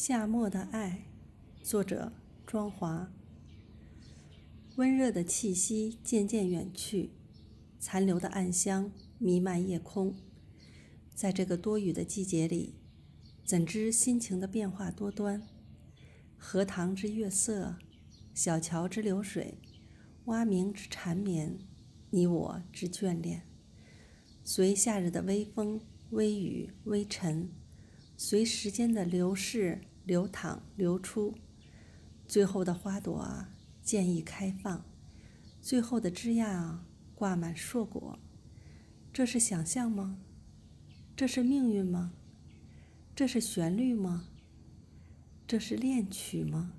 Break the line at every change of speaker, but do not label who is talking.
夏末的爱，作者庄华。温热的气息渐渐远去，残留的暗香弥漫夜空。在这个多雨的季节里，怎知心情的变化多端？荷塘之月色，小桥之流水，蛙鸣之缠绵，你我之眷恋。随夏日的微风、微雨、微尘。随时间的流逝、流淌、流出，最后的花朵啊，渐已开放；最后的枝桠啊，挂满硕果。这是想象吗？这是命运吗？这是旋律吗？这是恋曲吗？